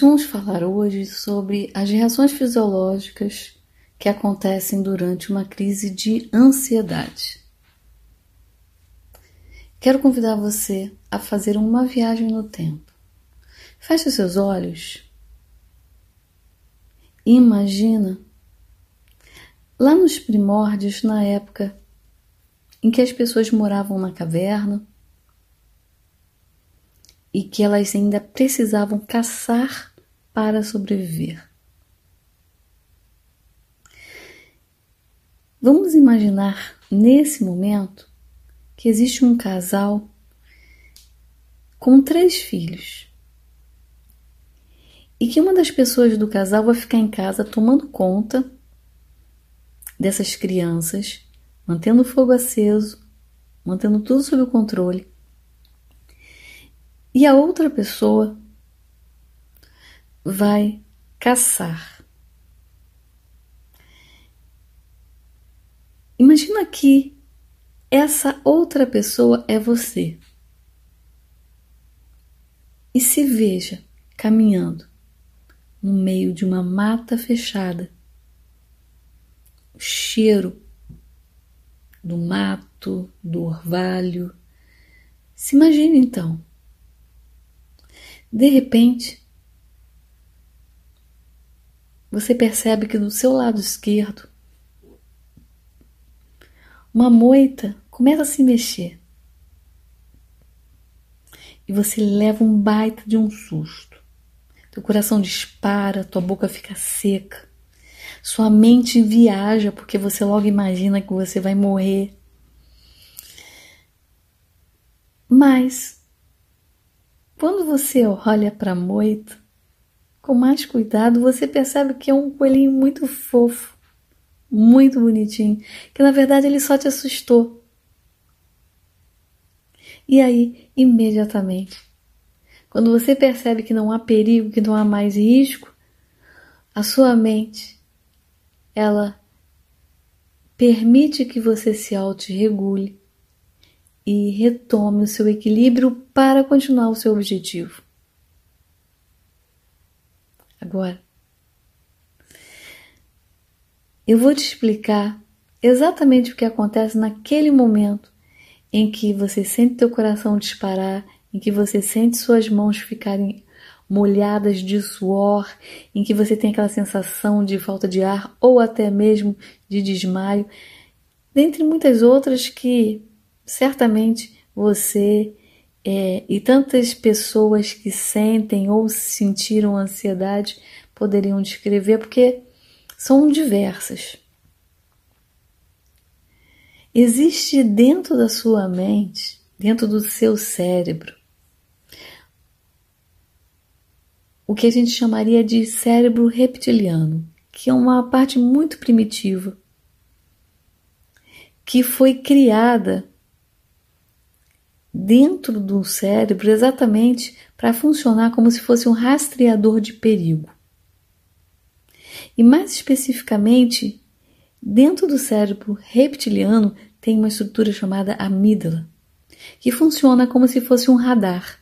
Vamos falar hoje sobre as reações fisiológicas que acontecem durante uma crise de ansiedade. Quero convidar você a fazer uma viagem no tempo. Feche seus olhos imagina lá nos primórdios, na época em que as pessoas moravam na caverna e que elas ainda precisavam caçar para sobreviver. Vamos imaginar nesse momento que existe um casal com três filhos e que uma das pessoas do casal vai ficar em casa tomando conta dessas crianças, mantendo o fogo aceso, mantendo tudo sob o controle. E a outra pessoa vai caçar. Imagina que essa outra pessoa é você. E se veja caminhando no meio de uma mata fechada. O cheiro do mato, do orvalho. Se imagine então. De repente, você percebe que do seu lado esquerdo uma moita começa a se mexer. E você leva um baita de um susto. Teu coração dispara, tua boca fica seca. Sua mente viaja porque você logo imagina que você vai morrer. Mas quando você olha para a moita, com mais cuidado, você percebe que é um coelhinho muito fofo muito bonitinho, que na verdade ele só te assustou. E aí, imediatamente, quando você percebe que não há perigo, que não há mais risco, a sua mente, ela permite que você se autorregule e retome o seu equilíbrio para continuar o seu objetivo. Agora, eu vou te explicar exatamente o que acontece naquele momento em que você sente teu coração disparar, em que você sente suas mãos ficarem molhadas de suor, em que você tem aquela sensação de falta de ar ou até mesmo de desmaio, dentre muitas outras que certamente você é, e tantas pessoas que sentem ou sentiram ansiedade poderiam descrever, porque são diversas. Existe dentro da sua mente, dentro do seu cérebro, o que a gente chamaria de cérebro reptiliano, que é uma parte muito primitiva, que foi criada dentro do cérebro exatamente para funcionar como se fosse um rastreador de perigo. E mais especificamente, dentro do cérebro reptiliano tem uma estrutura chamada amígdala, que funciona como se fosse um radar,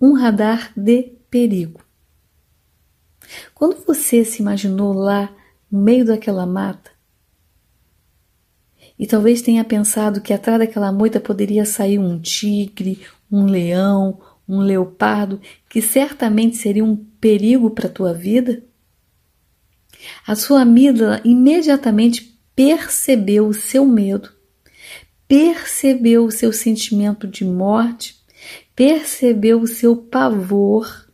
um radar de perigo. Quando você se imaginou lá no meio daquela mata, e talvez tenha pensado que atrás daquela moita poderia sair um tigre, um leão, um leopardo, que certamente seria um perigo para a tua vida, a sua amígdala imediatamente percebeu o seu medo, percebeu o seu sentimento de morte, percebeu o seu pavor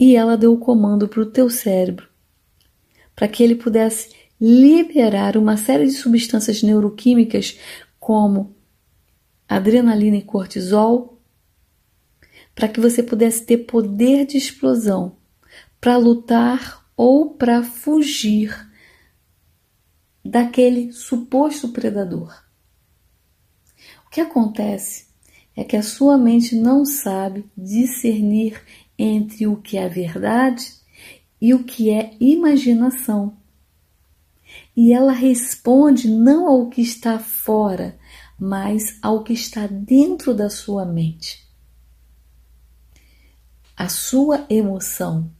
e ela deu o comando para o teu cérebro para que ele pudesse liberar uma série de substâncias neuroquímicas como adrenalina e cortisol, para que você pudesse ter poder de explosão para lutar ou para fugir daquele suposto predador. O que acontece é que a sua mente não sabe discernir entre o que é verdade e o que é imaginação. E ela responde não ao que está fora, mas ao que está dentro da sua mente. a sua emoção,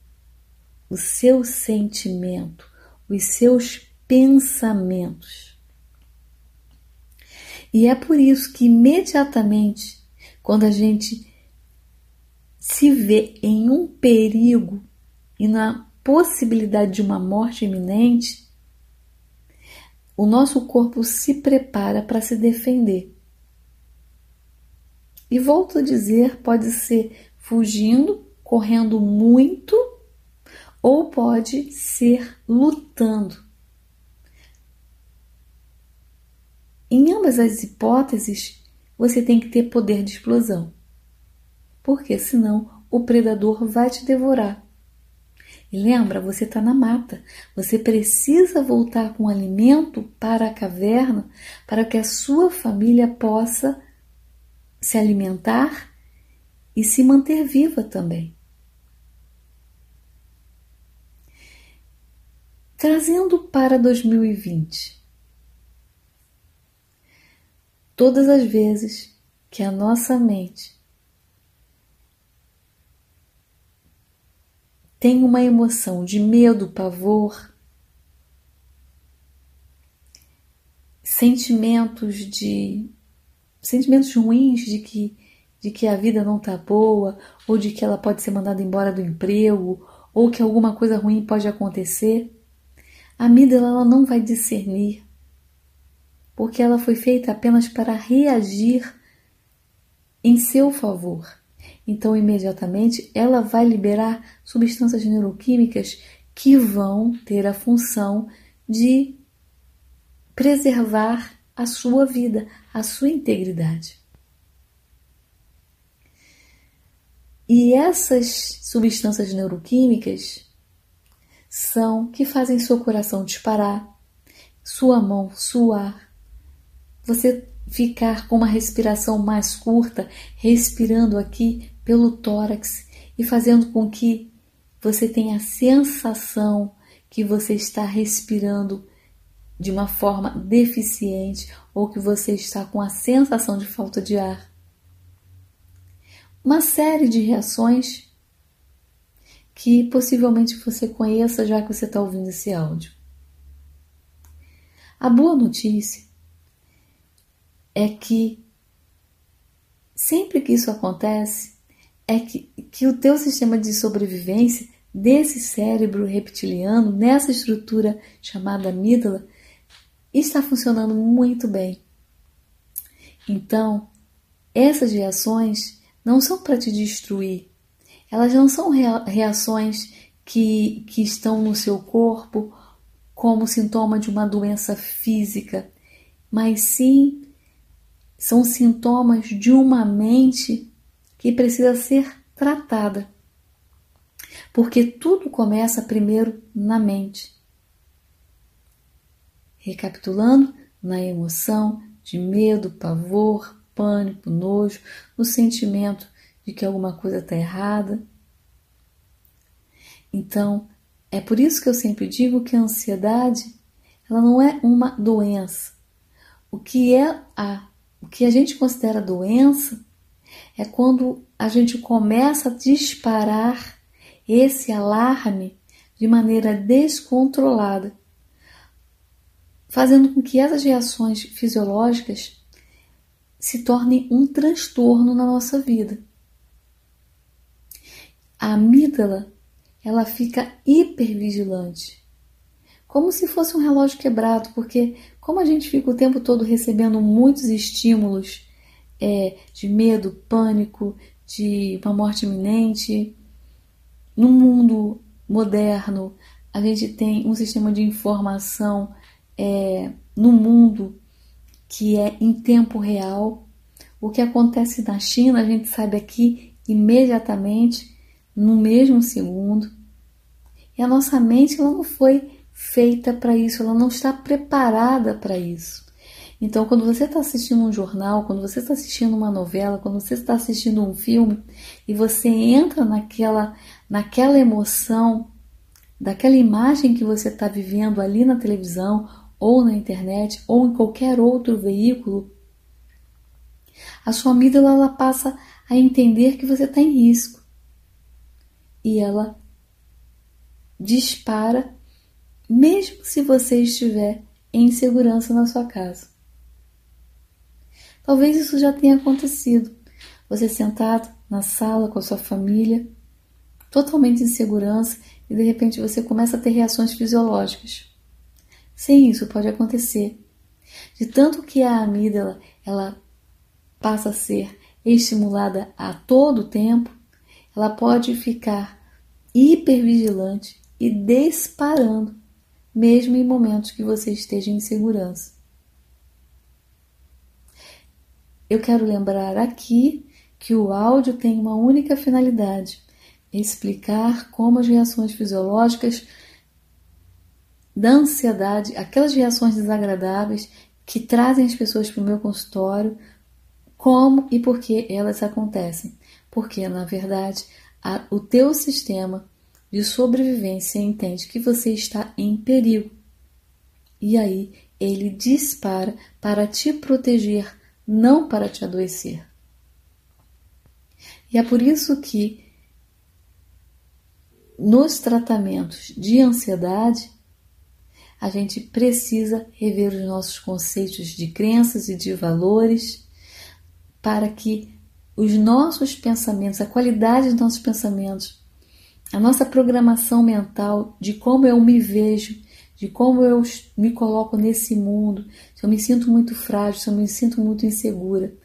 o seu sentimento, os seus pensamentos. E é por isso que imediatamente, quando a gente se vê em um perigo e na possibilidade de uma morte iminente, o nosso corpo se prepara para se defender. E volto a dizer, pode ser fugindo, correndo muito, ou pode ser lutando. Em ambas as hipóteses, você tem que ter poder de explosão, porque senão o predador vai te devorar. E lembra, você está na mata. Você precisa voltar com alimento para a caverna para que a sua família possa se alimentar e se manter viva também. Trazendo para 2020. Todas as vezes que a nossa mente tem uma emoção de medo, pavor, sentimentos de sentimentos ruins de que de que a vida não tá boa, ou de que ela pode ser mandada embora do emprego, ou que alguma coisa ruim pode acontecer, a amígdala ela não vai discernir, porque ela foi feita apenas para reagir em seu favor. Então, imediatamente, ela vai liberar substâncias neuroquímicas que vão ter a função de preservar a sua vida, a sua integridade. E essas substâncias neuroquímicas são que fazem seu coração disparar, sua mão suar, você ficar com uma respiração mais curta, respirando aqui pelo tórax e fazendo com que você tenha a sensação que você está respirando de uma forma deficiente ou que você está com a sensação de falta de ar. Uma série de reações que possivelmente você conheça já que você está ouvindo esse áudio. A boa notícia é que sempre que isso acontece, é que, que o teu sistema de sobrevivência desse cérebro reptiliano, nessa estrutura chamada amígdala, está funcionando muito bem. Então, essas reações não são para te destruir, elas não são reações que, que estão no seu corpo como sintoma de uma doença física, mas sim são sintomas de uma mente que precisa ser tratada. Porque tudo começa primeiro na mente. Recapitulando, na emoção de medo, pavor, pânico, nojo, no sentimento de que alguma coisa está errada. Então, é por isso que eu sempre digo que a ansiedade ela não é uma doença. O que é a o que a gente considera doença é quando a gente começa a disparar esse alarme de maneira descontrolada, fazendo com que essas reações fisiológicas se tornem um transtorno na nossa vida. A amígdala, ela fica hipervigilante, como se fosse um relógio quebrado, porque como a gente fica o tempo todo recebendo muitos estímulos é, de medo, pânico, de uma morte iminente, no mundo moderno a gente tem um sistema de informação é, no mundo que é em tempo real. O que acontece na China a gente sabe aqui imediatamente, no mesmo segundo. E a nossa mente não foi feita para isso, ela não está preparada para isso. Então, quando você está assistindo um jornal, quando você está assistindo uma novela, quando você está assistindo um filme e você entra naquela, naquela emoção, daquela imagem que você está vivendo ali na televisão, ou na internet, ou em qualquer outro veículo, a sua amígdala ela passa a entender que você está em risco. e ela dispara, mesmo se você estiver em segurança na sua casa. Talvez isso já tenha acontecido. Você sentado na sala com a sua família, totalmente em segurança, e de repente você começa a ter reações fisiológicas. Sim, isso pode acontecer. De tanto que a amígdala ela passa a ser estimulada a todo tempo, ela pode ficar hipervigilante e disparando, mesmo em momentos que você esteja em segurança. Eu quero lembrar aqui que o áudio tem uma única finalidade: explicar como as reações fisiológicas da ansiedade, aquelas reações desagradáveis que trazem as pessoas para o meu consultório, como e por que elas acontecem. Porque, na verdade, a, o teu sistema de sobrevivência entende que você está em perigo. E aí ele dispara para te proteger, não para te adoecer. E é por isso que nos tratamentos de ansiedade a gente precisa rever os nossos conceitos de crenças e de valores para que os nossos pensamentos, a qualidade dos nossos pensamentos, a nossa programação mental de como eu me vejo, de como eu me coloco nesse mundo, se eu me sinto muito frágil, se eu me sinto muito insegura.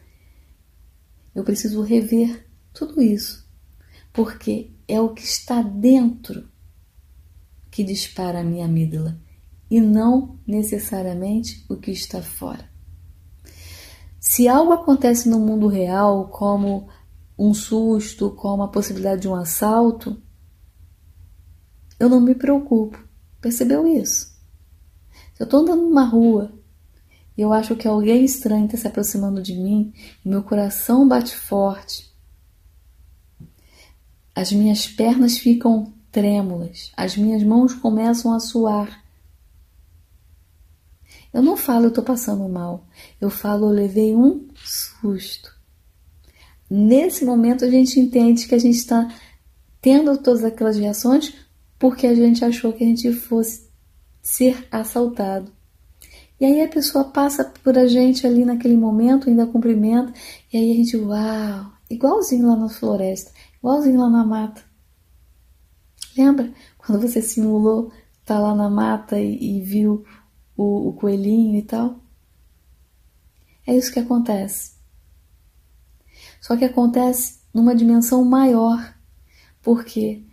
Eu preciso rever tudo isso, porque é o que está dentro que dispara a minha amígdala e não necessariamente o que está fora. Se algo acontece no mundo real, como um susto, como a possibilidade de um assalto, eu não me preocupo. Percebeu isso? Se eu estou andando numa rua e eu acho que alguém estranho está se aproximando de mim e meu coração bate forte, as minhas pernas ficam trêmulas, as minhas mãos começam a suar. Eu não falo eu estou passando mal, eu falo eu levei um susto. Nesse momento a gente entende que a gente está tendo todas aquelas reações porque a gente achou que a gente fosse ser assaltado. E aí a pessoa passa por a gente ali naquele momento, ainda cumprimenta, e aí a gente, uau, igualzinho lá na floresta, igualzinho lá na mata. Lembra quando você simulou estar tá lá na mata e, e viu o, o coelhinho e tal? É isso que acontece. Só que acontece numa dimensão maior, porque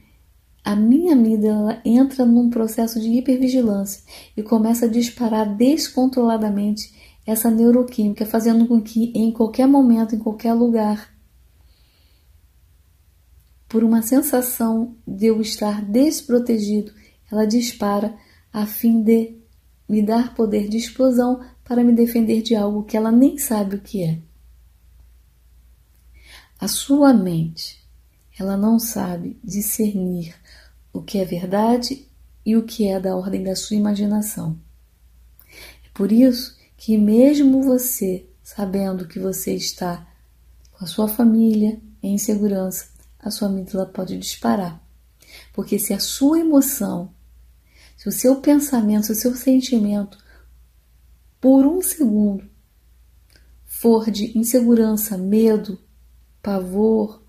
a minha amígdala entra num processo de hipervigilância e começa a disparar descontroladamente essa neuroquímica, fazendo com que em qualquer momento, em qualquer lugar, por uma sensação de eu estar desprotegido, ela dispara a fim de me dar poder de explosão para me defender de algo que ela nem sabe o que é. A sua mente, ela não sabe discernir o que é verdade e o que é da ordem da sua imaginação. É por isso que, mesmo você sabendo que você está com a sua família em segurança, a sua amígdala pode disparar. Porque se a sua emoção, se o seu pensamento, se o seu sentimento, por um segundo, for de insegurança, medo, pavor,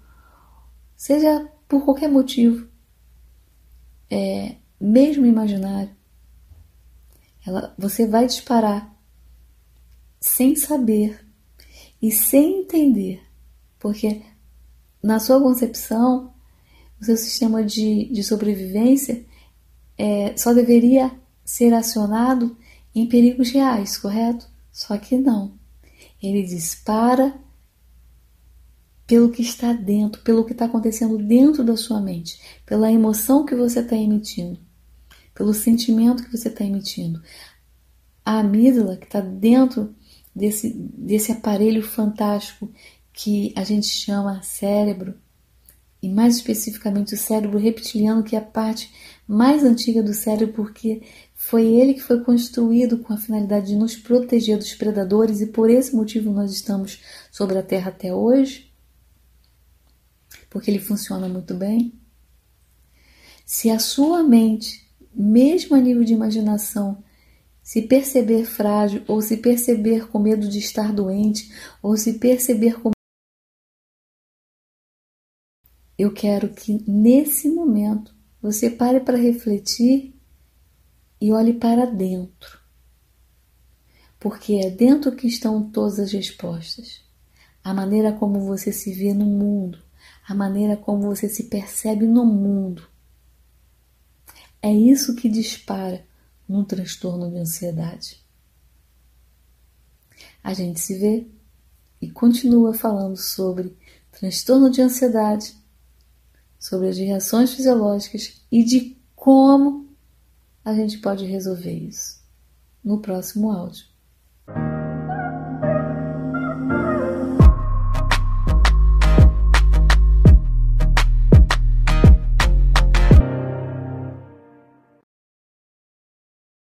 seja por qualquer motivo, é, mesmo imaginário, ela, você vai disparar sem saber e sem entender, porque na sua concepção, o seu sistema de, de sobrevivência é, só deveria ser acionado em perigos reais, correto? Só que não. Ele dispara pelo que está dentro, pelo que está acontecendo dentro da sua mente, pela emoção que você está emitindo, pelo sentimento que você está emitindo. A amígdala, que está dentro desse, desse aparelho fantástico que a gente chama cérebro, e mais especificamente o cérebro reptiliano, que é a parte mais antiga do cérebro, porque foi ele que foi construído com a finalidade de nos proteger dos predadores e por esse motivo nós estamos sobre a Terra até hoje porque ele funciona muito bem. Se a sua mente, mesmo a nível de imaginação, se perceber frágil, ou se perceber com medo de estar doente, ou se perceber com. Eu quero que nesse momento você pare para refletir e olhe para dentro. Porque é dentro que estão todas as respostas. A maneira como você se vê no mundo, a maneira como você se percebe no mundo. É isso que dispara num transtorno de ansiedade. A gente se vê e continua falando sobre transtorno de ansiedade, sobre as reações fisiológicas e de como a gente pode resolver isso no próximo áudio.